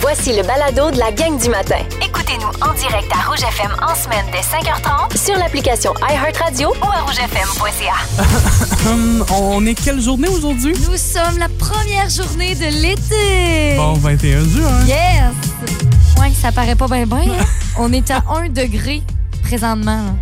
Voici le balado de la gang du matin. Écoutez-nous en direct à Rouge FM en semaine dès 5h30 Sur l'application iHeartRadio ou à rougefm.ca. On est quelle journée aujourd'hui? Nous sommes la première journée de l'été. Bon, 21 juin. Yes! Ouais, ça paraît pas bien bien. hein? On est à 1 degré présentement.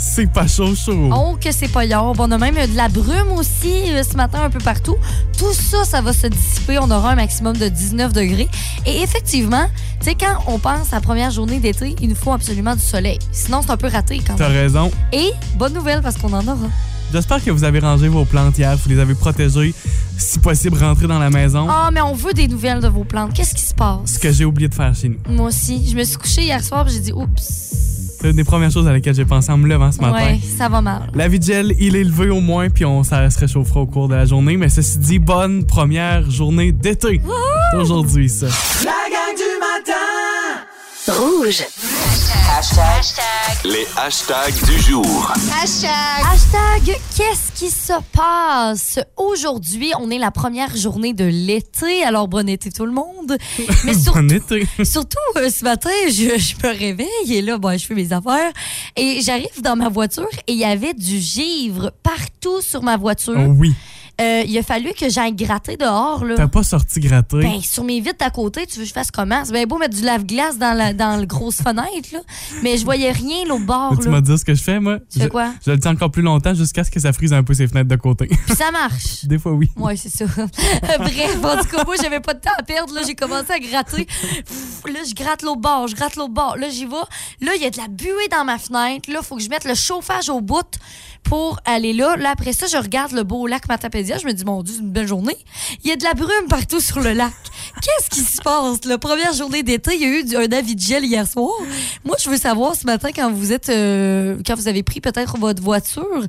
C'est pas chaud, chaud. Oh, que c'est pas yard. On a même de la brume aussi euh, ce matin un peu partout. Tout ça, ça va se dissiper. On aura un maximum de 19 degrés. Et effectivement, tu sais, quand on pense à la première journée d'été, il nous faut absolument du soleil. Sinon, c'est un peu raté quand T'as même. raison. Et bonne nouvelle parce qu'on en aura. J'espère que vous avez rangé vos plantes hier, vous les avez protégées. Si possible, rentrez dans la maison. Ah, mais on veut des nouvelles de vos plantes. Qu'est-ce qui se passe? Ce que j'ai oublié de faire chez nous. Moi aussi. Je me suis couchée hier soir et j'ai dit oups. C'est une des premières choses à laquelle j'ai pensé en me levant ce matin. Ouais, ça va mal. La vie de gel, il est levé au moins, puis on, ça se réchauffera au cours de la journée. Mais ceci dit, bonne première journée d'été. Aujourd'hui, ça. La gang du matin Rouge. Les hashtags du jour. Hashtag qu'est-ce qui se passe? Aujourd'hui, on est la première journée de l'été, alors bon été tout le monde. Mais surtout, Bon été. surtout euh, ce matin, je, je me réveille et là, bon, je fais mes affaires et j'arrive dans ma voiture et il y avait du givre partout sur ma voiture. Oh oui. Euh, il a fallu que j'aille gratter dehors. Là. T'as pas sorti gratter. Ben, sur mes vitres à côté, tu veux que je fasse comment? C'est bien beau mettre du lave-glace dans la, dans la grosse fenêtre, là. Mais je voyais rien, l'auut bord, tu là. m'as dit ce que je fais, moi. Tu fais Je- quoi? Je le tiens encore plus longtemps jusqu'à ce que ça frise un peu ses fenêtres de côté. Puis ça marche. Des fois, oui. Ouais, c'est ça. Bref, en tout cas, moi, j'avais pas de temps à perdre. Là, j'ai commencé à gratter. Pff, Là, je gratte l'autre bord, je gratte l'autre bord. Là, j'y vais. Là, il y a de la buée dans ma fenêtre. Là, faut que je mette le chauffage au bout pour aller là. Là, après ça, je regarde le beau lac Matapédia. Je me dis, mon Dieu, c'est une belle journée. Il y a de la brume partout sur le lac. Qu'est-ce qui se passe? La première journée d'été, il y a eu un avis de gel hier soir. Moi, je veux savoir ce matin, quand vous êtes, euh, quand vous avez pris peut-être votre voiture,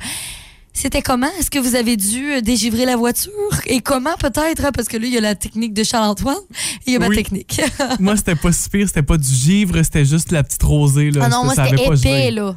c'était comment? Est-ce que vous avez dû euh, dégivrer la voiture? Et comment peut-être? hein, Parce que là, il y a la technique de Charles-Antoine et il y a ma technique. moi, c'était pas si pire. C'était pas du givre, c'était juste la petite rosée. Là. ah non, moi, c'était pas épais, là.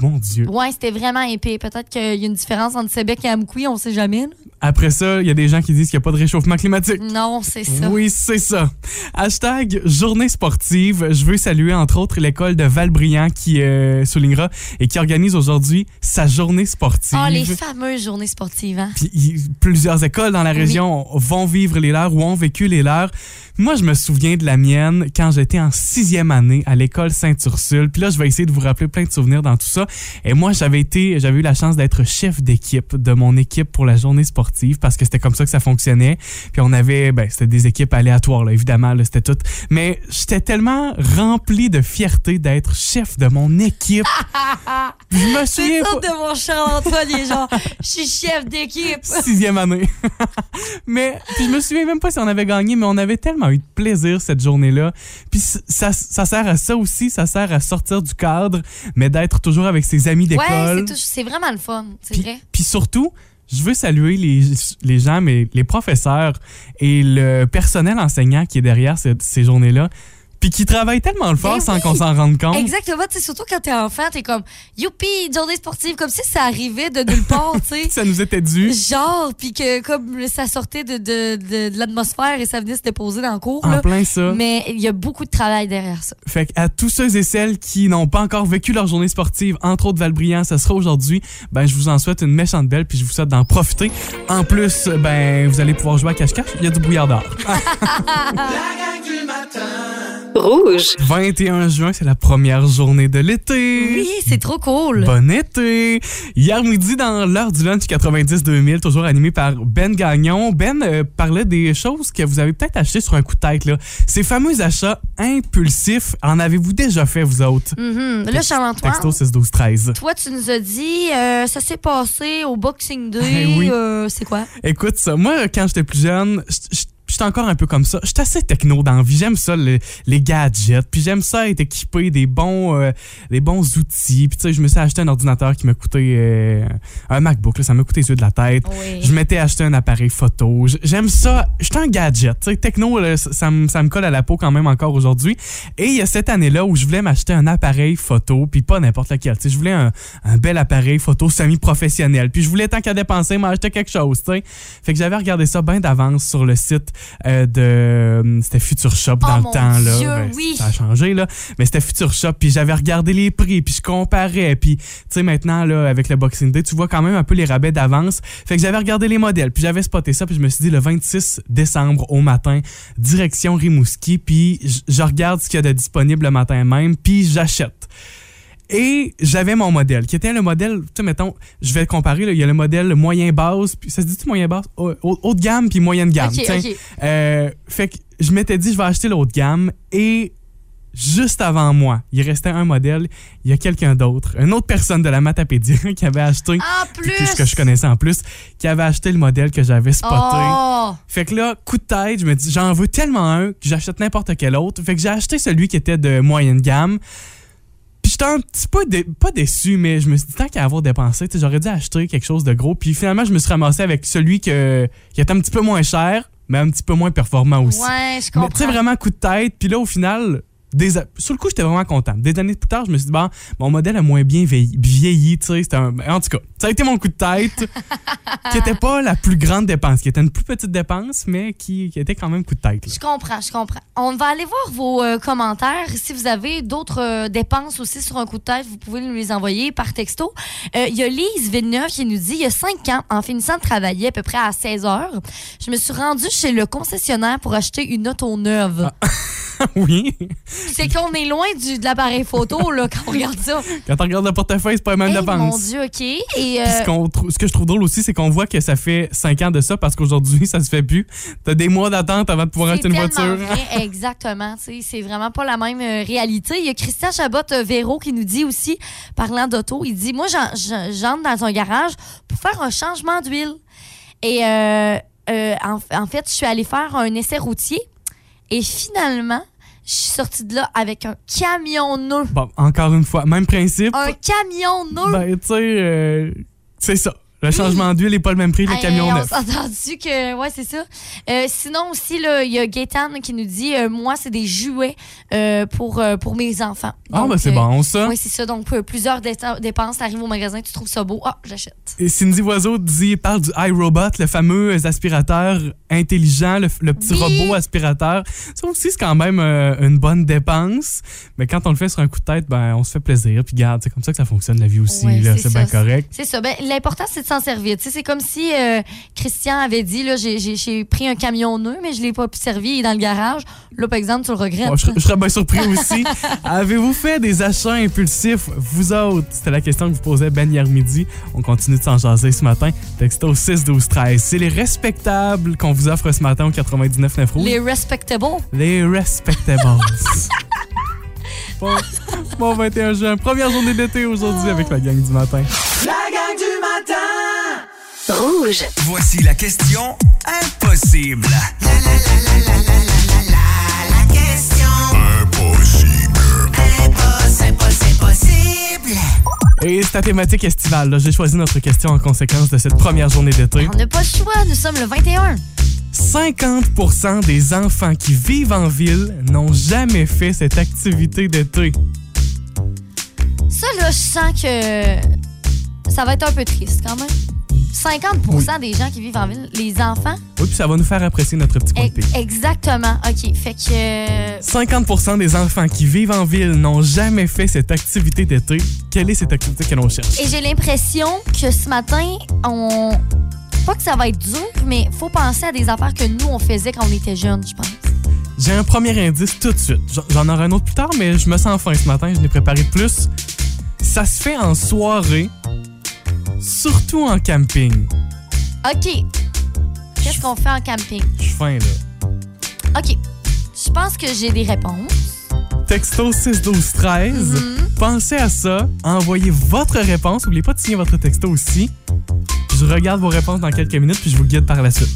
Mon Dieu. Ouais, c'était vraiment épais. Peut-être qu'il y a une différence entre Sébec et Amkoui, on sait jamais. là. Après ça, il y a des gens qui disent qu'il n'y a pas de réchauffement climatique. Non, c'est ça. Oui, c'est ça. Hashtag journée sportive. Je veux saluer entre autres l'école de Valbriand qui euh, soulignera et qui organise aujourd'hui sa journée sportive. Ah, les fameuses journées sportives, hein? Puis plusieurs écoles dans la région vont vivre les leurs ou ont vécu les leurs. Moi, je me souviens de la mienne quand j'étais en sixième année à l'école Sainte-Ursule. Puis là, je vais essayer de vous rappeler plein de souvenirs dans tout ça. Et moi, j'avais été, j'avais eu la chance d'être chef d'équipe de mon équipe pour la journée sportive parce que c'était comme ça que ça fonctionnait. Puis on avait, ben, c'était des équipes aléatoires, là, évidemment, là, c'était tout. Mais j'étais tellement rempli de fierté d'être chef de mon équipe. je me C'est souviens pas. de mon Charles-Antoine, il est genre, je suis chef d'équipe. sixième année. mais puis je me souviens même pas si on avait gagné, mais on avait tellement eu de plaisir cette journée-là. Puis ça, ça sert à ça aussi, ça sert à sortir du cadre, mais d'être toujours avec ses amis Ouais, d'école. c'est tout- c'est vraiment le fun, c'est vrai. puis surtout, je veux saluer les, les gens, mais les professeurs et le personnel enseignant qui est derrière ces journées-là, puis qui travaillent tellement le fort Ben sans oui. qu'on s'en rende compte. Exactement, tu sais, surtout quand t'es enfant, t'es comme, youpi, une journée sportive, comme si ça arrivait de nulle part, tu sais. Ça nous était dû. Genre, puis que comme ça sortait de, de, de, de l'atmosphère et ça venait se déposer dans le cours. En là. plein ça. Mais il y a beaucoup de travail derrière ça. Fait à tous ceux et celles qui n'ont pas encore vécu leur journée sportive, entre autres Valbriand, ça sera aujourd'hui. Ben, je vous en souhaite une méchante belle, puis je vous souhaite d'en profiter. En plus, ben, vous allez pouvoir jouer à cache-cache. Il y a du brouillard dehors. La gang du matin Rouge. 21 juin, c'est la première journée de l'été. Oui, c'est trop cool. Bon été! Hier midi, dans l'heure du lunch 90-2000, toujours animé par Ben Gagnon, Ben euh, parlait des choses que vous avez peut-être achetées sur un coup de tête. Là. Ces fameux achats impulsifs, en avez-vous déjà fait, vous autres? Mhm. Là, Charles-Antoine, Texto 6 12 13 toi, tu nous as dit, euh, ça s'est passé au Boxing Day. Oui. euh, c'est quoi? Écoute, ça, moi, quand j'étais plus jeune, j- j'étais encore un peu comme ça. J'étais assez techno dans la vie. J'aime ça, le- les gadgets. Puis j'aime ça être équipé des bons, euh, des bons outils. Puis tu sais, je me suis acheté un ordinateur qui m'a coûté euh, un MacBook. Là, ça m'a coûté les yeux de la tête. Oui. Je m'étais acheté un appareil photo. J'aime ça. J'étais un gadget. Tu sais, techno, là, ça me ça me colle à la peau quand même encore aujourd'hui. Et il y a cette année-là où je voulais m'acheter un appareil photo, puis pas n'importe lequel. Tu sais, je voulais un, un bel appareil photo semi-professionnel. Puis je voulais, tant qu'à dépenser, m'acheter quelque chose. tu sais. Fait que j'avais regardé ça bien d'avance sur le site euh, de. C'était Future Shop dans Oh, le mon temps. Là. Dieu, Ben, oui. Ça a changé, là. Mais c'était Future Shop. Puis j'avais regardé les prix, puis je comparais. Puis, tu sais, maintenant, là, avec le Boxing Day, tu vois quand même un peu les rabais d'avance. Fait que j'avais regardé les modèles, puis j'avais spoté ça, puis je me suis dit, le 26 décembre au matin, direction Rimouski, puis je regarde ce qu'il y a de disponible le matin même, puis j'achète. Et j'avais mon modèle, qui était le modèle, tu sais, mettons, je vais le comparer, il y a le modèle moyen puis ça se dit-tu moyen basse? Haut, de gamme, puis moyenne gamme. Euh, fait que je m'étais dit, je vais acheter de gamme, et juste avant moi, il restait un modèle, il y a quelqu'un d'autre, une autre personne de la Matapédia qui avait acheté, plus. que, que je connaissais en plus, qui avait acheté le modèle que j'avais spoté. Oh! Fait que là, coup de tête, je me dis, j'en veux tellement un que j'achète n'importe quel autre. Fait que j'ai acheté celui qui était de moyenne gamme. J'étais un petit peu, dé- pas déçu, mais je me suis dit, tant qu'à avoir dépensé, j'aurais dû acheter quelque chose de gros. Puis finalement, je me suis ramassé avec celui que, qui était un petit peu moins cher, mais un petit peu moins performant aussi. Ouais, je mais tu sais, comprends. vraiment coup de tête. Puis là, au final, des, sur le coup, j'étais vraiment content. Des années plus tard, je me suis dit, bon, mon modèle a moins bien vieilli, vieilli c'était un- En tout cas, ça a été mon coup de tête, qui était pas la plus grande dépense, qui était une plus petite dépense, mais qui, qui était quand même coup de tête. là. Je comprends, je comprends. On va aller voir vos euh, commentaires. Si vous avez d'autres euh, dépenses aussi sur un coup de tête, vous pouvez nous les envoyer par texto. Euh, Il y a Lise Villeneuve qui nous dit il y a cinq ans, en finissant de travailler à peu près à 16 heures, je me suis rendue chez le concessionnaire pour acheter une auto neuve. oui. C'est qu'on est loin du, de l'appareil photo là, quand on regarde ça. Quand on regarde le portefeuille, c'est pas même Hey, dépense. mon Dieu, OK. Et, Puis euh, ce, que je trouve drôle aussi, c'est qu'on voit que ça fait 5 ans de ça parce qu'aujourd'hui, ça se fait plus. T'as des mois d'attente avant de pouvoir acheter une voiture. vrai, exactement. C'est vraiment pas la même euh, réalité. Il y a Christian Chabot euh, Véro qui nous dit aussi, parlant d'auto, il dit Moi, j'en- j'en- j'entre dans un garage pour faire un changement d'huile. Et euh, euh, en, en fait, je suis allée faire un essai routier et finalement, je suis sortie de là avec un camion nœud. Bon, encore une fois, même principe. Un camion nœud! Ben, tu sais, euh, c'est ça. Le changement d'huile n'est pas le même prix que le camion on neuf. s'est entendu que. Ouais, c'est ça. Euh, sinon, aussi, là, il y a Gaétan qui nous dit euh, Moi, c'est des jouets euh, pour, pour mes enfants. Ah, ben c'est bon, ça. Oui, c'est ça. Donc, plusieurs dé- dépenses. Tu arrives au magasin, tu trouves ça beau? Ah, j'achète. Et Cindy Oiseau dit, parle du iRobot, le fameux aspirateur intelligent, le, le petit Oui. robot aspirateur. Ça aussi, c'est quand même une bonne dépense. Mais quand on le fait sur un coup de tête, ben, on se fait plaisir. Puis garde, c'est comme ça que ça fonctionne la vie aussi. Ouais, c'est bien correct. C'est ça. Ben, L'important, c'est de s'en servir. Tu sais, c'est comme si euh, Christian avait dit là, j'ai- pris un camion nœud, mais je l'ai pas pu servir. Il est dans le garage. Là, par exemple, tu le regrettes. Bon, je, serais- je serais bien surpris aussi. Avez-vous fait des achats impulsifs, vous autres? C'était la question que vous posait Ben hier midi. On continue de s'en jaser ce matin. Texto 6 12 13. C'est les respectables qu'on vous offre ce matin au 99 9 rouge. Les respectable. Les respectables. bon, bon 21 juin, première journée d'été aujourd'hui avec la gang du matin. La gang du matin Rouge. Voici la question impossible. Et c'est la thématique estivale. là. J'ai choisi notre question en conséquence de cette première journée d'été. On n'a pas le choix. Nous sommes le 21. 50% des enfants qui vivent en ville n'ont jamais fait cette activité d'été. Ça, là, je sens que ça va être un peu triste quand même. 50% des gens qui vivent en ville, les enfants? Oui, puis ça va nous faire apprécier notre petit coin de E- pays. exactement. OK. Fait que. euh, 50% des enfants qui vivent en ville n'ont jamais fait cette activité d'été. Quelle est cette activité que l'on cherche? Et j'ai l'impression que ce matin, on. Pas que ça va être dur, mais faut penser à des affaires que nous, on faisait quand on était jeunes, je pense. J'ai un premier indice tout de suite. J'en- aurai un autre plus tard, mais je me sens fin ce matin. Je n'ai préparé de plus. Ça se fait en soirée, surtout en camping. OK. Qu'est-ce qu'on fait en camping? Je suis fin, là. OK. Je pense que j'ai des réponses. Texto 6 12 13. Mhm. Pensez à ça. Envoyez votre réponse. N'oubliez pas de signer votre texto aussi. Je regarde vos réponses dans quelques minutes puis je vous guide par la suite.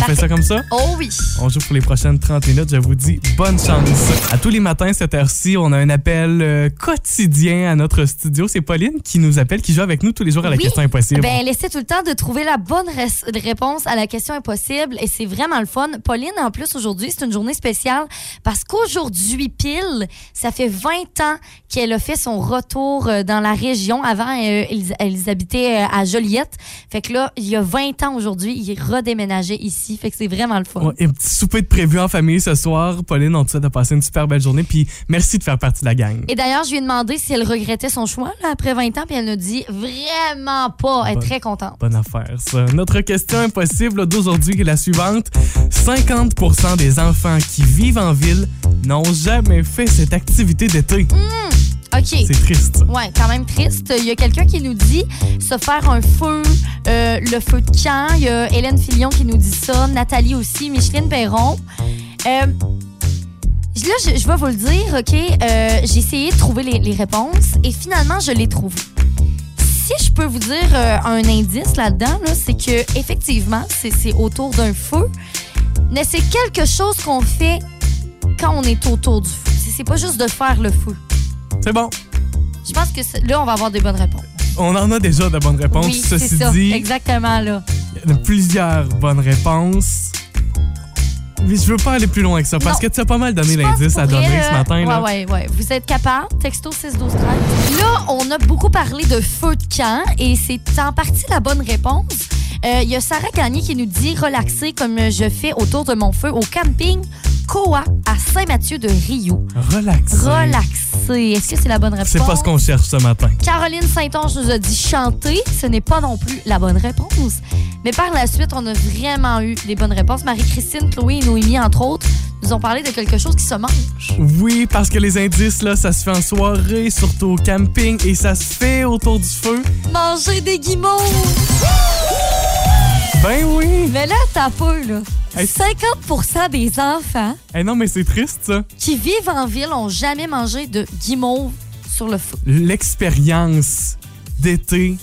On fait ça comme ça? Oh oui. On joue pour les prochaines 30 minutes. Je vous dis bonne chance. À tous les matins, cette heure-ci, on a un appel euh, quotidien à notre studio. C'est Pauline qui nous appelle, qui joue avec nous tous les jours à la Oui. question impossible. Ben, laissez tout le temps de trouver la bonne res- réponse à la question impossible et c'est vraiment le fun. Pauline, en plus, aujourd'hui, c'est une journée spéciale parce qu'aujourd'hui, pile, ça fait 20 ans qu'elle a fait son retour euh, dans la région. Avant, euh, ils, ils habitaient euh, à Joliette. Fait que là, il y a 20 ans aujourd'hui, ils redéménageaient ici aussi. Fait que c'est vraiment le fun. Ouais, et un petit souper de prévu en famille ce soir. Pauline, on te souhaite de passer une super belle journée. Puis merci de faire partie de la gang. Et d'ailleurs, je lui ai demandé si elle regrettait son choix là, après 20 ans, puis elle nous dit vraiment pas. Elle est Bonne- très contente. Bonne affaire, ça. Notre question impossible d'aujourd'hui est la suivante. 50% des enfants qui vivent en ville n'ont jamais fait cette activité d'été. OK. C'est triste. ça. Ouais, quand même triste. Il y a quelqu'un qui nous dit se faire un feu, euh, le feu de camp. Il y a Hélène Filion qui nous dit ça, Nathalie aussi, Micheline Perron. Euh, là, je, je vais vous le dire, OK? euh, J'ai essayé de trouver les, les réponses et finalement, je l'ai trouvé. Si je peux vous dire un indice là-dedans, là, c'est que effectivement, c'est c'est autour d'un feu, mais c'est quelque chose qu'on fait quand on est autour du feu. C'est- C'est pas juste de faire le feu. C'est bon. Je pense que là, on va avoir des bonnes réponses. On en a déjà de bonnes réponses. oui, Ceci ça. dit, Exactement, là. il y a plusieurs bonnes réponses. Mais je veux pas aller plus loin que ça parce Non. que tu as pas mal donné l'indice à donner ce matin. là. Ouais, ouais, ouais. Vous êtes capable? Texto 6 12 13. Là, on a beaucoup parlé de feu de camp et c'est en partie la bonne réponse. Euh, Il y a Sarah Gagné qui nous dit relaxer comme je fais autour de mon feu au camping Koa à Saint-Mathieu de Rio. Relax. Relaxer. Est-ce que c'est la bonne réponse? C'est pas ce qu'on cherche ce matin. Caroline Saint-Onge nous a dit chanter. Ce n'est pas non plus la bonne réponse. Mais par la suite, on a vraiment eu des bonnes réponses. Marie-Christine, Chloé et Noémie, entre autres, nous ont parlé de quelque chose qui se mange. Oui, parce que les indices, là, ça se fait en soirée, surtout au camping, et ça se fait autour du feu. Manger des guimauves! Ben oui! Mais là, t'as peu, là. Hey. 50% des enfants Eh non, mais c'est triste, ça. qui vivent en ville ont jamais mangé de guimauve sur le feu. L'expérience d'été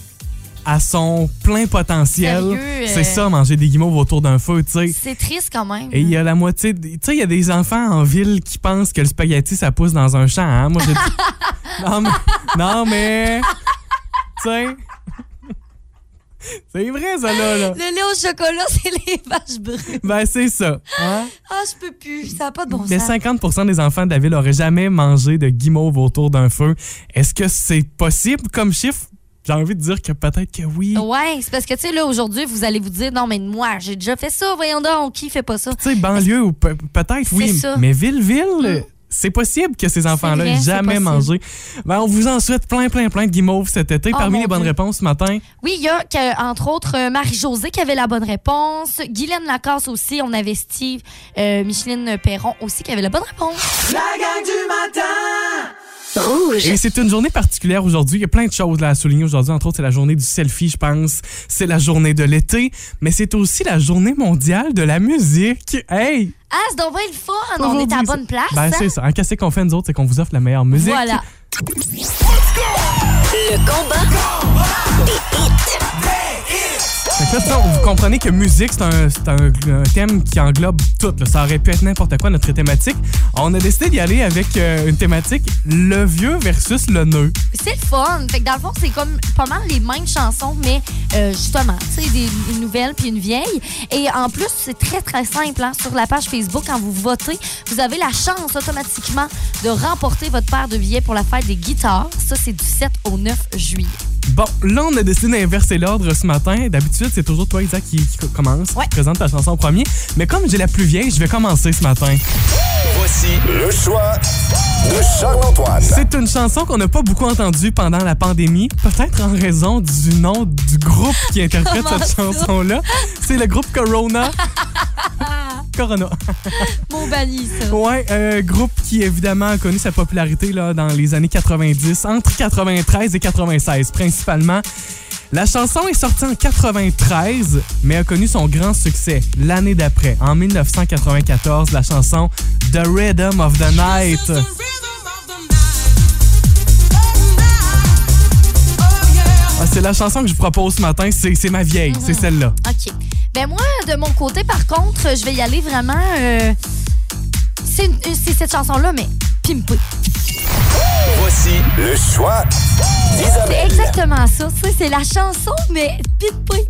à son plein potentiel. Euh, C'est ça, manger des guimauves autour d'un feu, tu sais. C'est triste quand même. Et il y a la moitié. de- Tu sais, il y a des enfants en ville qui pensent que le spaghetti, ça pousse dans un champ. Hein? Moi, j'ai dit- non, mais. Non, mais. Tu sais. C'est vrai, ça, là. là. Le lait au chocolat, c'est les vaches brunes. Ben, c'est ça. Hein? Ah, je peux plus. Ça n'a pas de bon Mais sens. 50% des enfants de la ville n'auraient jamais mangé de guimauve autour d'un feu. Est-ce que c'est possible comme chiffre? J'ai envie de dire que peut-être que oui. Ouais, c'est parce que, tu sais, là, aujourd'hui, vous allez vous dire, non, mais moi, j'ai déjà fait ça, voyons donc, qui fait pas ça? Tu sais, banlieue ou pe- peut-être, oui. Ça. Mais ville-ville, c'est possible que ces enfants-là vrai, aient c'est jamais mangé. Ben, on vous en souhaite plein, plein, plein de guimauves cet été. Oh, Parmi les bonnes Dieu. réponses ce matin, Oui, il y a, que, entre autres, euh, Marie-Josée qui avait la bonne réponse. Guylaine Lacasse aussi. On avait Steve, euh, Micheline Perron aussi qui avait la bonne réponse. La gang du matin Rouge. Et c'est une journée particulière aujourd'hui. Il y a plein de choses là, à souligner aujourd'hui. Entre autres, c'est la journée du selfie, je pense. C'est la journée de l'été. Mais c'est aussi la journée mondiale de la musique. Hey! Ah, c'est donc bien le fun. On est à la bonne place. Ben, hein? c'est ça. En qu'est-ce qu'on fait, nous autres, c'est qu'on vous offre la meilleure musique. Voilà. Le combat des hits. Vous comprenez que musique, c'est un, thème qui englobe tout. Ça aurait pu être n'importe quoi, notre thématique. On a décidé d'y aller avec euh, une thématique le vieux versus le nœud. C'est le fun. Fait que dans le fond, c'est comme pas mal les mêmes chansons, mais euh, justement, tu sais, une nouvelle puis une vieille. Et en plus, c'est très, très simple. hein. Sur la page Facebook, quand vous votez, vous avez la chance automatiquement de remporter votre paire de billets pour la fête des guitares. Ça, c'est du 7 au 9 juillet. Bon, là, on a décidé d'inverser l'ordre ce matin. D'habitude, c'est toujours toi, Isaac, qui, qui commence, Ouais. qui présente ta chanson en premier. Mais comme j'ai la plus vieille, je vais commencer ce matin. Voici le choix de Charles-Antoine. C'est une chanson qu'on n'a pas beaucoup entendue pendant la pandémie, peut-être en raison du nom du groupe qui interprète Comment cette chanson-là. C'est le groupe Corona. Corona. Mon banni, ça. Ouais, euh, groupe qui évidemment a connu sa popularité là, dans les années 90, entre 93 et 96 principalement. La chanson est sortie en 93, mais a connu son grand succès l'année d'après, en 1994, la chanson The Rhythm of the Night. Ah, c'est la chanson que je vous propose ce matin, c'est ma vieille, c'est celle-là. OK. Ben moi, de mon côté, par contre, je vais y aller vraiment... euh, c'est cette chanson-là, mais pimpée. Voici le choix d'Isabelle. C'est exactement ça. C'est la chanson, mais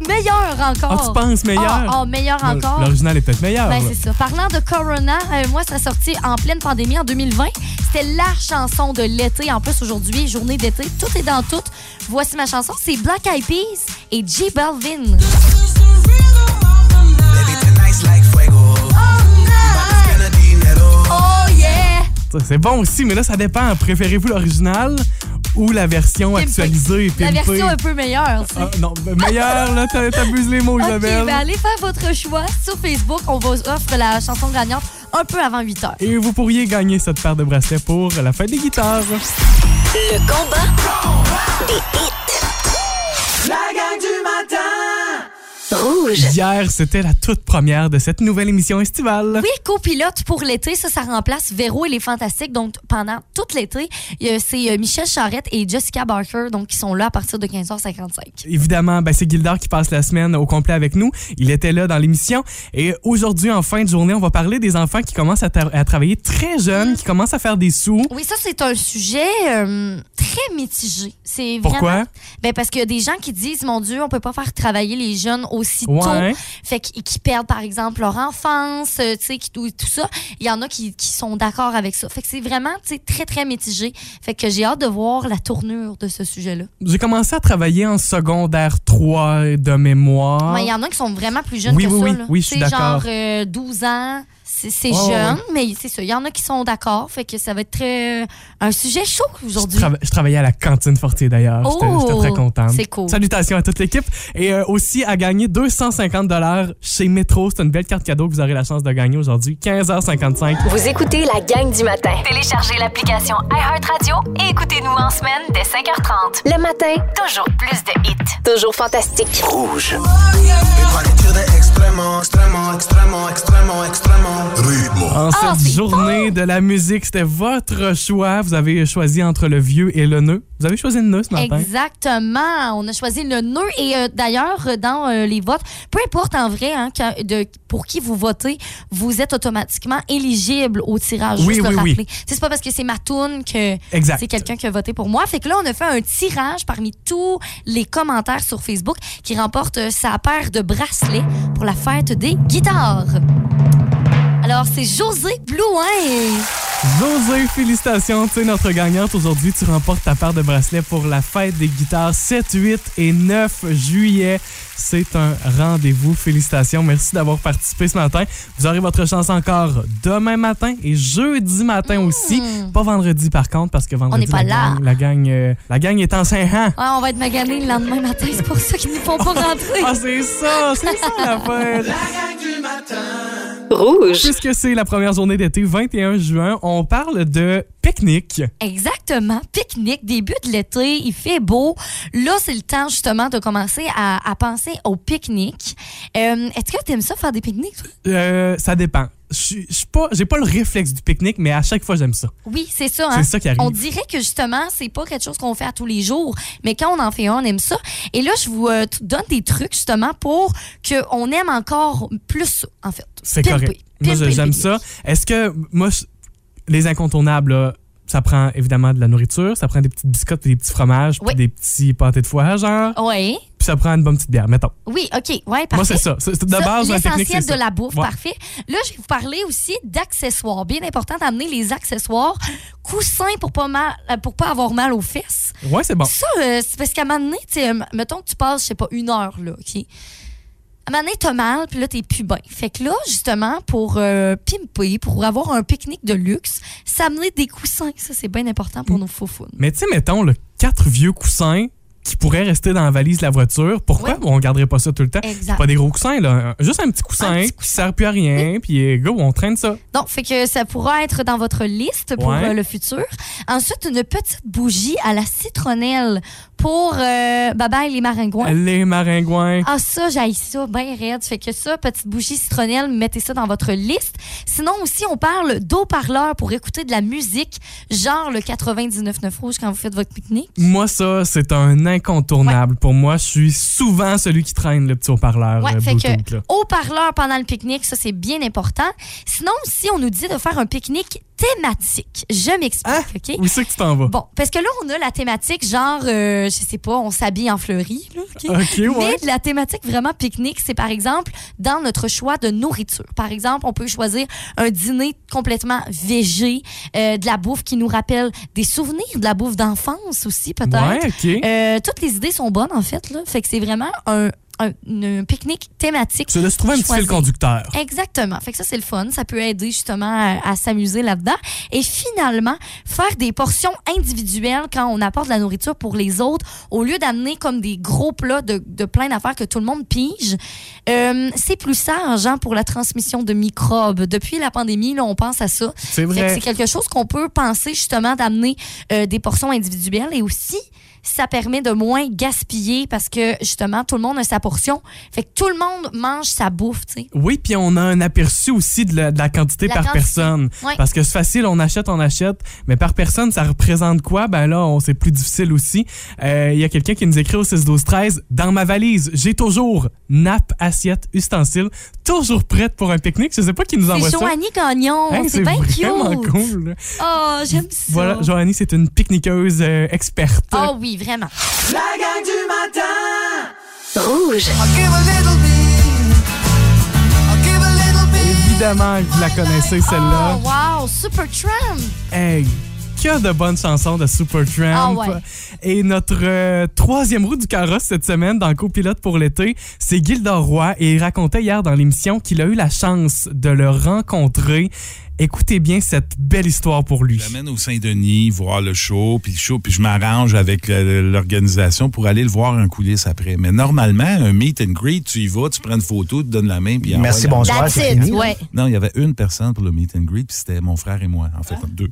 meilleure encore. Ah, tu penses meilleure? Oh, ah, ah, meilleure encore. L'original est peut-être meilleur. Ben, c'est ça. Parlant de Corona, euh, moi, ça sorti en pleine pandémie en 2020. C'était la chanson de l'été. En plus, aujourd'hui, journée d'été. Tout est dans tout. Voici ma chanson. C'est Black Eyed Peas et J Balvin. Oh, oh, yeah! C'est bon aussi, mais là, ça dépend. Préférez-vous l'original ou la version Pimpée. actualisée? La pimpée? version un peu meilleure, tu sais. Ah, non, ben, meilleur, là, t'a- t'abuses les mots, OK, Isabelle. ben allez faire votre choix sur Facebook. On vous offre la chanson gagnante un peu avant 8 heures. Et vous pourriez gagner cette paire de bracelets pour la fête des guitares. Le combat des hits. La gang du matin. Rouge. Hier, c'était la toute première de cette nouvelle émission estivale. Oui, copilote pour l'été, ça, ça remplace Véro et les Fantastiques. Donc, pendant tout l'été, c'est euh, Michel Charrette et Jessica Barker donc, qui sont là à partir de 15h55. Évidemment, ben, c'est Gildard qui passe la semaine au complet avec nous. Il était là dans l'émission. Et aujourd'hui, en fin de journée, on va parler des enfants qui commencent à, tra- à travailler très jeunes, qui commencent à faire des sous. Oui, ça, c'est un sujet euh, très mitigé. C'est Pourquoi? Vraiment, ben parce qu'il y a des gens qui disent, mon Dieu, on peut pas faire travailler les jeunes aussi tôt. Fait qu'ils qui perdent, par exemple, leur enfance, euh, tu sais, tout, tout ça. Il y en a qui, qui sont d'accord avec ça. Fait que c'est vraiment, tu sais, très, très mitigé. Fait que j'ai hâte de voir la tournure de ce sujet-là. J'ai commencé à travailler en secondaire 3 de mémoire. Ouais, Il y en a qui sont vraiment plus jeunes Oui, que oui, ça. oui. là. Oui, je suis d'accord. genre euh, 12 ans. C'est jeune, ouais. mais c'est ça. Il y en a qui sont d'accord. Fait que ça va être très, un sujet chaud Je, aujourd'hui. je travaillais à la cantine Fortier d'ailleurs. J'étais- Oh! J'étais très contente. C'est cool. Salutations à toute l'équipe. Et euh, aussi à gagner 250 dollars chez Metro. C'est une belle carte cadeau que vous aurez la chance de gagner aujourd'hui. 15h55. Vous écoutez la gang du matin. Téléchargez l'application iHeartRadio et écoutez-nous en semaine dès 5h30. Le matin, Toujours plus de hits. toujours fantastique. Rouge. Extremo, extremo, extremo, extremo. Ritmo. En Ah, cette journée de la musique, c'était votre choix. Vous avez choisi entre le vieux et le nœud. Vous avez choisi le nœud ce matin. Exactement. On a choisi le nœud. Et euh, d'ailleurs, dans euh, les votes, peu importe en vrai hein, que- de, pour qui vous votez, vous êtes automatiquement éligible au tirage. Oui, juste oui, le oui. rappeler. C'est pas parce que c'est ma toune que c'est quelqu'un qui a voté pour moi. Fait que là, on a fait un tirage parmi tous les commentaires sur Facebook qui remporte euh, sa paire de bracelets pour la fête des guitares. Alors, c'est José Blouin. José, félicitations. Tu es notre gagnante aujourd'hui. Tu remportes ta paire de bracelets pour la fête des guitares 7, 8 et 9 juillet. C'est un rendez-vous. Félicitations. Merci d'avoir participé ce matin. Vous aurez votre chance encore demain matin et jeudi matin aussi. Pas vendredi par contre, parce que vendredi, n'est pas la, là. Gang, la, gang, euh, la gang est en Saint-Han. Ouais, on va être magané le lendemain matin. C'est pour ça qu'ils ne font pas rentrer. Ah, c'est ça, c'est ça l'affaire. La gang du matin. Rouge. Puisque c'est la première journée d'été, 21 juin, on parle de pique-nique. Exactement. Pique-nique, début de l'été, il fait beau. Là, c'est le temps justement de commencer à, à penser au pique-nique. Euh, Est-ce que tu aimes ça faire des pique-niques? Euh, ça dépend. Je pas, j'ai pas le réflexe du pique-nique, mais à chaque fois j'aime ça. Oui, c'est ça. C'est hein. ça qui arrive. On dirait que justement, c'est pas quelque chose qu'on fait à tous les jours, mais quand on en fait un, on aime ça. Et là, je vous euh, donne des trucs justement pour qu'on aime encore plus ça, en fait. C'est correct. Moi, Pimper j'aime ça. Est-ce que, moi, les incontournables, là, ça prend évidemment de la nourriture, ça prend des petites biscottes, des petits fromages, puis des petits pâtés de foie, genre, Oui, puis ça prend une bonne petite bière, mettons. oui, OK. Ouais, parfait. Moi, c'est ça. C'est- de Ça, base, L'essentiel de la bouffe, Ouais. parfait. Là, je vais vous parler aussi d'accessoires. Bien important d'amener les accessoires. Coussins pour pas mal, euh, pour pas avoir mal aux fesses. Ouais, c'est bon. Ça, euh, c'est parce qu'à un moment donné, tu sais, euh, mettons que tu passes, je sais pas, une heure, là, OK? Un moment donné, t'as mal, puis là, t'es plus bien. Fait que là, justement, pour euh, pimper, pour avoir un pique-nique de luxe, s'amener des coussins. Ça, c'est bien important Mm. pour nos faux Mais tu sais, mettons, le quatre vieux coussins qui pourraient rester dans la valise de la voiture, pourquoi? Ouais. on garderait pas ça tout le temps? Exact. Pas des gros coussins, là. Juste un petit coussin Un petit qui sert plus à rien, puis euh, go, on traîne ça. Donc, fait que ça pourra être dans votre liste pour Ouais. euh, le futur. Ensuite, une petite bougie à la citronnelle pour euh, bye bye les maringouins. Les maringouins. Ah, ça, j'aille ça, bien raide. Fait que ça, petite bougie citronnelle, mettez ça dans votre liste. Sinon, aussi, on parle d'eau-parleur pour écouter de la musique, genre le 99.9 rouge quand vous faites votre pique-nique. Moi, ça, c'est un incontournable. Pour moi, je suis souvent celui qui traîne le petit haut-parleur Ouais, euh, fait que haut-parleur pendant le pique-nique, ça, c'est bien important. Sinon, aussi, on nous dit de faire un pique-nique thématique. Je m'explique, Hein? OK? Où c'est que tu t'en vas? Bon, parce que là, on a la thématique genre, euh, je sais pas, on s'habille en fleurie, là, OK? OK, ouais. Mais la thématique vraiment pique-nique, c'est par exemple dans notre choix de nourriture. Par exemple, on peut choisir un dîner complètement végé, euh, de la bouffe qui nous rappelle des souvenirs, de la bouffe d'enfance aussi peut-être. Ouais, OK. Euh, toutes les idées sont bonnes en fait là, fait que c'est vraiment un un, un pique-nique thématique. Tu se trouver un petit fil conducteur. Exactement. Fait que ça, c'est le fun. Ça peut aider justement à, à s'amuser là-dedans. Et finalement, faire des portions individuelles quand on apporte de la nourriture pour les autres, au lieu d'amener comme des gros plats de, de plein d'affaires que tout le monde pige, euh, c'est plus sage hein, pour la transmission de microbes. Depuis la pandémie, là, on pense à ça. C'est que vrai. C'est quelque chose qu'on peut penser justement d'amener euh, des portions individuelles et aussi ça permet de moins gaspiller parce que justement tout le monde a sa portion. Fait que tout le monde mange sa bouffe, tu sais. Oui, puis on a un aperçu aussi de la, de la quantité La par quantité. personne. Parce que c'est facile, on achète, on achète, mais par personne, ça représente quoi? Ben là, on c'est plus difficile aussi. Euh, Il y a quelqu'un qui nous écrit au 6 12 13 Dans ma valise, j'ai toujours nappe, assiette, ustensile, toujours prête pour un pique-nique. Je sais pas qui nous envoie C'est ça. Joanie Gagnon. Hey, c'est bien cute. cool. Oh, j'aime ça. Voilà, Joanie, c'est une pique-niqueuse euh, experte. Oh oui, vraiment. La gang du matin Rouge. Évidemment que vous la connaissez, celle-là. Oh, wow, Super Tramp. Hey, que de bonnes chansons de Supertramp. Ah ouais. Et notre euh, troisième roue du carrosse cette semaine dans Copilote pour l'été, c'est Gilda Roy. Et il racontait hier dans l'émission qu'il a eu la chance de le rencontrer. Écoutez bien cette belle histoire pour lui. Je l'amène au Saint-Denis voir le show, puis le show, puis je m'arrange avec l'organisation pour aller le voir en coulisses après. Mais normalement, un meet and greet, tu y vas, tu prends une photo, tu donnes la main, puis Merci, bonsoir. It, ouais. Non, il y avait une personne pour le meet and greet, puis c'était mon frère et moi, en fait, deux.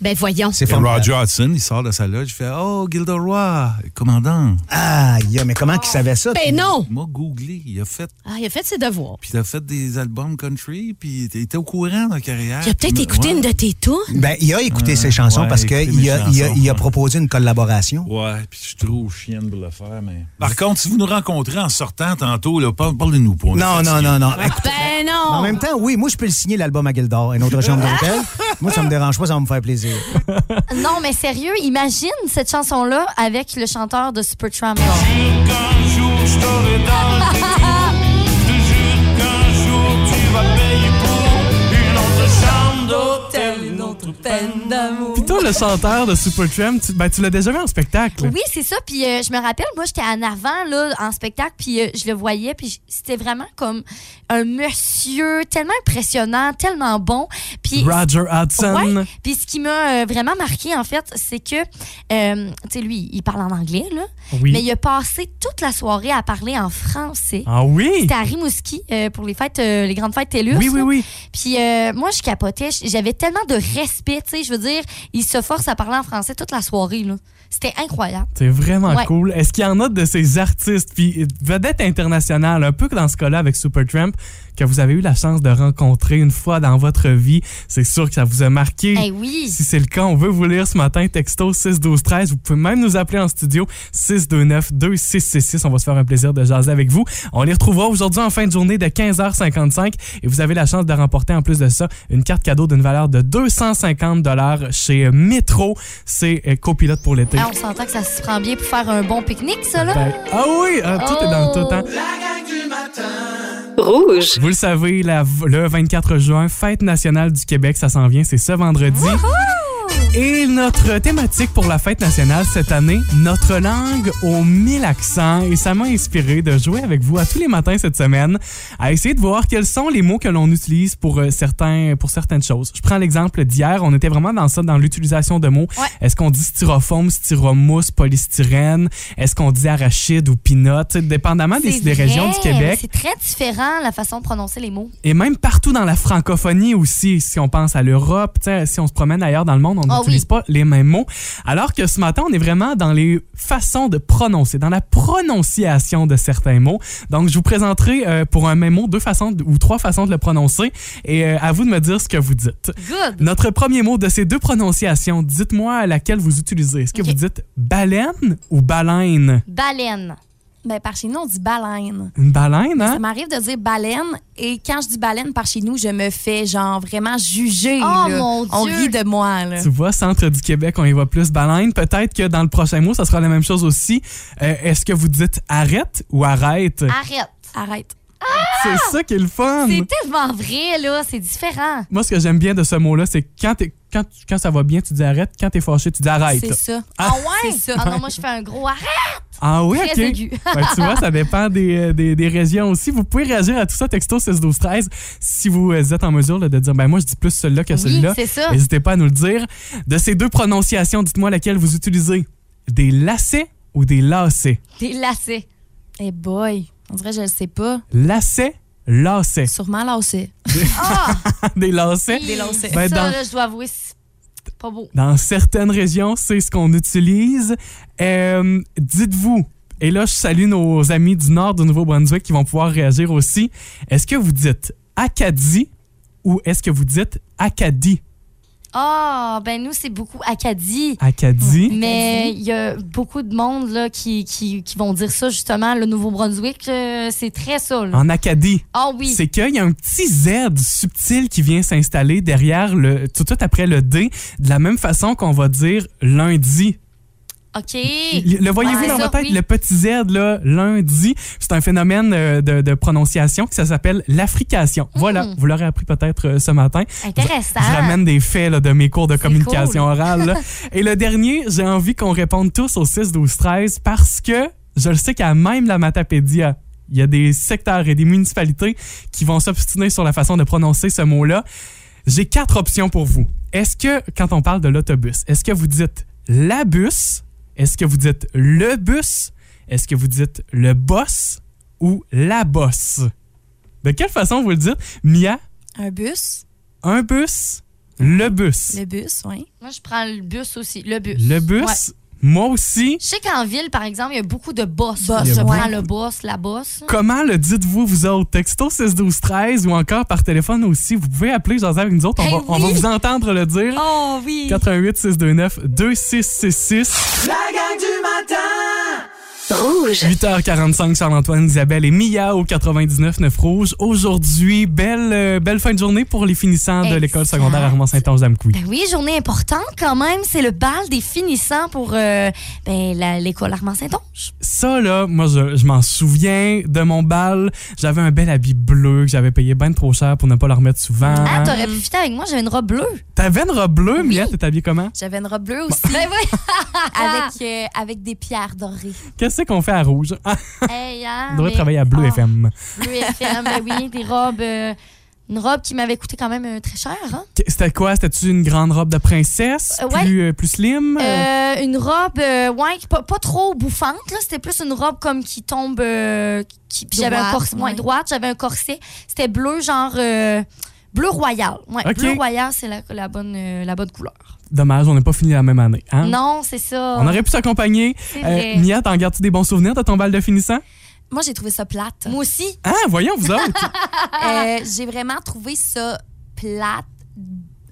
Ben voyons. C'est. Roger Hudson, il sort de sa loge, il fait Oh, Gilderoy, commandant. Ah, yeah, mais comment qu'il savait ça? Ben non. Il m'a googlé, il a fait, Ah, il a fait ses devoirs. puis il a fait des albums country, puis il était au courant de la carrière. Il a peut-être écouté ouais. une de tes tunes. Ben, il a écouté Ouais, ses chansons ouais, parce qu'il a, il a, il proposé une collaboration. Ouais, puis je suis trop chienne pour le faire, mais. Par contre, si vous nous rencontrez en sortant tantôt, là, par- parlez-nous pas. Non, non, non, non. Écoute, Ben non. en même temps, oui, moi, je peux le signer, l'album à Gildor, une autre chambre d'hôtel. Moi, ça me dérange pas, ça va me faire plaisir. Non, mais sérieux, imagine cette chanson-là avec le chanteur de Super Tramp. Puis toi, le chanteur de Supertramp, tu, ben, tu l'as déjà vu en spectacle. Oui, c'est ça. Puis euh, je me rappelle, moi, j'étais en avant là, en spectacle, puis euh, je le voyais, puis c'était vraiment comme un monsieur tellement impressionnant, tellement bon. Puis Roger Hudson. Ouais. Puis ce qui m'a euh, vraiment marqué, en fait, c'est que, euh, tu sais, lui, il parle en anglais, là. Oui. Mais il a passé toute la soirée à parler en français. Ah oui? C'était à Rimouski euh, pour les fêtes, euh, les grandes fêtes TELUS. Oui, oui, oui. Puis euh, moi, je capotais. J'avais tellement de respect, tu sais. Je veux dire, il se force à parler en français toute la soirée, là. C'était incroyable. C'est vraiment Ouais. cool. Est-ce qu'il y en a de ces artistes, puis vedettes internationales, un peu que dans ce cas-là avec Supertramp, que vous avez eu la chance de rencontrer une fois dans votre vie? C'est sûr que ça vous a marqué. Eh oui. Si c'est le cas, on veut vous lire ce matin, texto 6 12 13. Vous pouvez même nous appeler en studio 629 2666. On va se faire un plaisir de jaser avec vous. On les retrouvera aujourd'hui en fin de journée de 15h55 et vous avez la chance de remporter en plus de ça une carte cadeau d'une valeur de 250 dollars chez Metro. C'est euh, copilote pour l'été. Ah, on s'entend que ça se prend bien pour faire un bon pique-nique, ça, là. Ben, ah oui, ah, tout est dans tout. Hein? Rouge. Vous le savez, la- le 24 juin, fête nationale du Québec, ça s'en vient, c'est ce vendredi. Et notre thématique pour la fête nationale cette année, notre langue aux mille accents. Et ça m'a inspiré de jouer avec vous à tous les matins cette semaine, à essayer de voir quels sont les mots que l'on utilise pour, euh, certains, pour certaines choses. Je prends l'exemple d'hier, on était vraiment dans ça, dans l'utilisation de mots. Ouais. Est-ce qu'on dit styrofoam, styromousse, polystyrène? Est-ce qu'on dit arachide ou pinot? Tu sais, Dépendamment des, régions du Québec. C'est très différent, la façon de prononcer les mots. Et même partout dans la francophonie aussi, si on pense à l'Europe, si on se promène ailleurs dans le monde, on Ah n'utilise oui. pas les mêmes mots. Alors que ce matin, on est vraiment dans les façons de prononcer, dans la prononciation de certains mots. Donc, je vous présenterai euh, pour un même mot deux façons ou trois façons de le prononcer et euh, à vous de me dire ce que vous dites. Good. Notre premier mot de ces deux prononciations, dites-moi laquelle vous utilisez. Est-ce que vous dites baleine ou baleine? Baleine. Ben, par chez nous, on dit baleine. Une baleine, hein? Ça m'arrive de dire baleine et quand je dis baleine par chez nous, je me fais genre vraiment juger. Oh, là. mon On Dieu. rit de moi. Là. Tu vois, centre du Québec, on y voit plus baleine. Peut-être que dans le prochain mot, ça sera la même chose aussi. Euh, Est-ce que vous dites arrête ou arrête? Arrête. Arrête. C'est ça qui est le fun. C'est tellement vrai, là. C'est différent. Moi, ce que j'aime bien de ce mot-là, c'est que quand t'es- quand, tu- quand ça va bien, tu dis arrête. Quand t'es fâché, tu dis arrête. C'est ça. Ah ouais? C'est ça. Ah non, moi, je fais un gros arrêt. Ah oui, Très OK. aigu. Ben, tu vois, ça dépend des, euh, des, des régions aussi. Vous pouvez réagir à tout ça, texto 16 12 13 si vous euh, êtes en mesure là, de dire, ben moi, je dis plus celui-là que Oui, celui-là. c'est ça. N'hésitez pas à nous le dire. De ces deux prononciations, dites-moi laquelle vous utilisez. Des lacets ou des lacets? Des lacets. Eh boy, on dirait que je le sais pas. Lacets, lacets. Sûrement lassé. Ah! des lacets. Des lacets. Ben, ça, dans- là, je dois avouer, c'est pas beau. Dans certaines régions, c'est ce qu'on utilise. Euh, Dites-vous, et là, je salue nos amis du nord du Nouveau-Brunswick qui vont pouvoir réagir aussi. Est-ce que vous dites Acadie ou est-ce que vous dites Acadie? Ah, ben nous, c'est beaucoup Acadie. Acadie. Mais il y a beaucoup de monde là, qui, qui, qui vont dire ça, justement. Le Nouveau-Brunswick, euh, c'est très ça. là. En Acadie. Ah oui. C'est qu'il y a un petit Z subtil qui vient s'installer derrière le, tout de suite après le D, de la même façon qu'on va dire lundi. OK. Le voyez-vous Ouais, dans votre tête, oui. le petit Z, là, lundi, c'est un phénomène euh, de, de prononciation qui ça s'appelle l'affrication. Voilà, vous l'aurez appris peut-être euh, ce matin. Intéressant. Je ramène des faits là, de mes cours de communication cool. orale. là. Et le dernier, j'ai envie qu'on réponde tous au 6, 12, 13 parce que je le sais qu'à même la Matapédia, il y a des secteurs et des municipalités qui vont s'obstiner sur la façon de prononcer ce mot-là. J'ai quatre options pour vous. Est-ce que, quand on parle de l'autobus, est-ce que vous dites la bus? Est-ce que vous dites le bus? Est-ce que vous dites le boss ou la bosse? De quelle façon vous le dites? Mia, Un bus. un bus, le bus. Le bus, oui. Moi, je prends le bus aussi. Le bus. Le bus, Ouais. Moi aussi. Je sais qu'en ville, par exemple, il y a beaucoup de boss. Boss, je prends le boss, la boss. Comment le dites-vous, vous autres? Texto 6 12 13 ou encore par téléphone aussi. Vous pouvez appeler Joseph avec nous autres. On, Hey, va, on va vous entendre le dire. Oh oui. 88 629 2666. La gang du matin Rouge. 8h45, Charles-Antoine, Isabelle et Mia au 99.9 Rouge. Aujourd'hui, belle, euh, belle fin de journée pour les finissants de l'école secondaire Armand-Saint-Onge-d'Amqui. Ben oui, journée importante quand même. C'est le bal des finissants pour euh, ben, l'école Armand-Saint-Onge. Ça, là, moi, je, je m'en souviens de mon bal. J'avais un bel habit bleu que j'avais payé bien trop cher pour ne pas le remettre souvent. Ah, t'aurais pu fitter avec moi, j'avais une robe bleue. T'avais une robe bleue, Mia, t'es habillée comment? J'avais une robe bleue aussi. Ben oui. avec, euh, avec des pierres dorées. Qu'est-ce qu'on fait à rouge? Ah, Hey, hein, on devrait mais- travailler à Bleu Ah, FM. Bleu FM, ben oui, des robes. euh, une robe qui m'avait coûté quand même euh, très cher. Hein? C'était quoi? C'était-tu une grande robe de princesse? Euh, ouais. Plus, euh, plus slim? Euh, une robe, euh, ouais, pas, pas trop bouffante. là. C'était plus une robe comme qui tombe. euh, j'avais un corset, ouais, ouais. droite. J'avais un corset. C'était bleu, genre euh, bleu royal. Ouais, bleu royal, c'est la, la bonne, euh, la bonne couleur. Dommage, on n'a pas fini la même année. Hein? Non, c'est ça. On aurait pu s'accompagner. Euh. Mia, t'en gardes-tu des bons souvenirs de ton bal de finissant? Moi, j'ai trouvé ça plate. Moi aussi. Ah, voyons, vous autres. Euh, j'ai vraiment trouvé ça plate.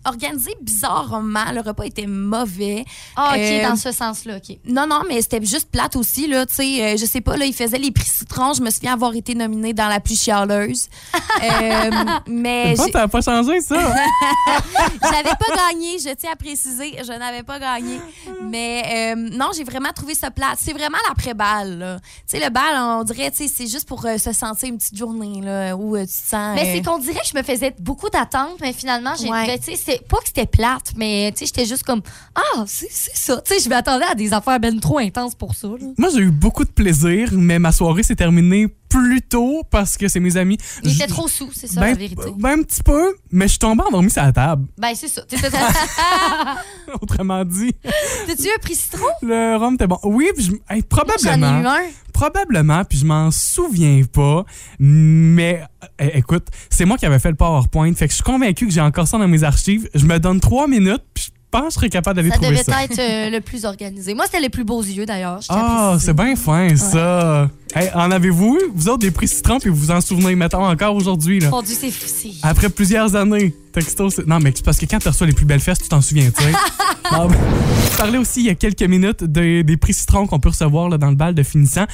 Organisé bizarrement, le repas était mauvais. Ah, ok, Euh, dans ce sens-là, ok. Non, non, mais c'était juste plate aussi, là, tu sais, euh, je sais pas, là, il faisait les prix citron, je me souviens avoir été nominée dans la plus chialeuse. Euh, mais ça n'a pas changé, ça. je n'avais pas gagné, je tiens à préciser, je n'avais pas gagné. Mais euh, non, j'ai vraiment trouvé ça plate. C'est vraiment l'après-balle, là. Tu sais, le bal, on dirait, tu sais, c'est juste pour euh, se sentir une petite journée, là, où euh, tu te sens... Mais euh, c'est qu'on dirait que je me faisais beaucoup d'attentes, mais finalement, j'ai. Ouais. ben, tu sais, pas que c'était plate, mais tu sais, j'étais juste comme Ah, c'est c'est ça. Tu sais, je m'attendais à des affaires ben trop intenses pour ça. là. Moi, j'ai eu beaucoup de plaisir, mais ma soirée s'est terminée plus tôt parce que c'est mes amis. Il était trop sous, c'est ça ben, la vérité. ben, un petit peu, mais je suis tombé endormi sur la table. Ben, c'est ça. Autrement dit, T'as-tu eu un prix citron? le rhum était bon. Oui, je- hey, J'en ai probablement. eu un. Probablement, puis je m'en souviens pas. Mais euh, écoute, c'est moi qui avais fait le PowerPoint. Fait que je suis convaincu que j'ai encore ça dans mes archives. Je me donne trois minutes, puis pense que je serais capable d'aller Ça trouver devait ça. être euh, le plus organisé. Moi, c'était les plus beaux yeux d'ailleurs. je tiens à Ah, préciser. c'est bien fin, ça. Hey, en avez-vous, eu, vous autres, des prix citron, puis vous vous en souvenez, mettons, encore aujourd'hui, là? Mon Dieu, c'est. c'est- Après plusieurs années, texto, c'est- non, mais c'est parce que quand tu reçois les plus belles fesses, tu t'en souviens, tu sais. Je parlais aussi il y a quelques minutes des, des prix citron qu'on peut recevoir là, dans le bal de finissant.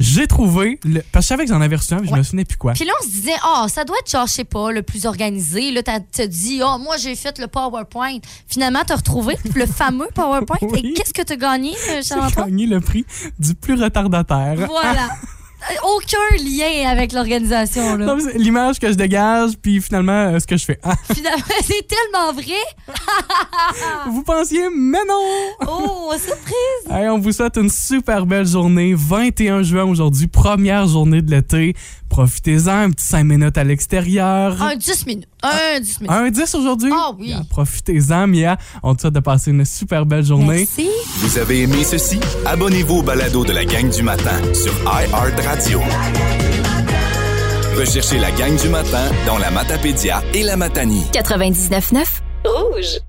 J'ai trouvé, le- parce que je savais que j'en avais reçu un, mais je me souvenais plus quoi. Puis là, on se disait, ah, ça doit être, genre, je sais pas, le plus organisé. Là, t'as- t'as dit, ah, moi, j'ai fait le PowerPoint. Finalement, t'as retrouvé le fameux PowerPoint. Oui. Et qu'est-ce que t'as gagné, euh, J'ai gagné le prix du plus retardataire. Voilà. aucun lien avec l'organisation. là. Non, mais c'est L'image que je dégage, puis finalement, euh, ce que je fais. Ah, Finalement, c'est tellement vrai. vous pensiez, mais non! Oh, surprise! Hey, on vous souhaite une super belle journée. 21 juin aujourd'hui, première journée de l'été. Profitez-en, un petit 5 minutes à l'extérieur. Un 10 minutes. Un 10 minutes. Un 10 aujourd'hui? Ah oui. Profitez-en, Mia. On te souhaite de passer une super belle journée. Merci. Vous avez aimé ceci? Abonnez-vous au balado de la gang du matin sur iHeartRadio. Recherchez la gang du matin dans la Matapédia et la Matanie. 99.9 Rouge.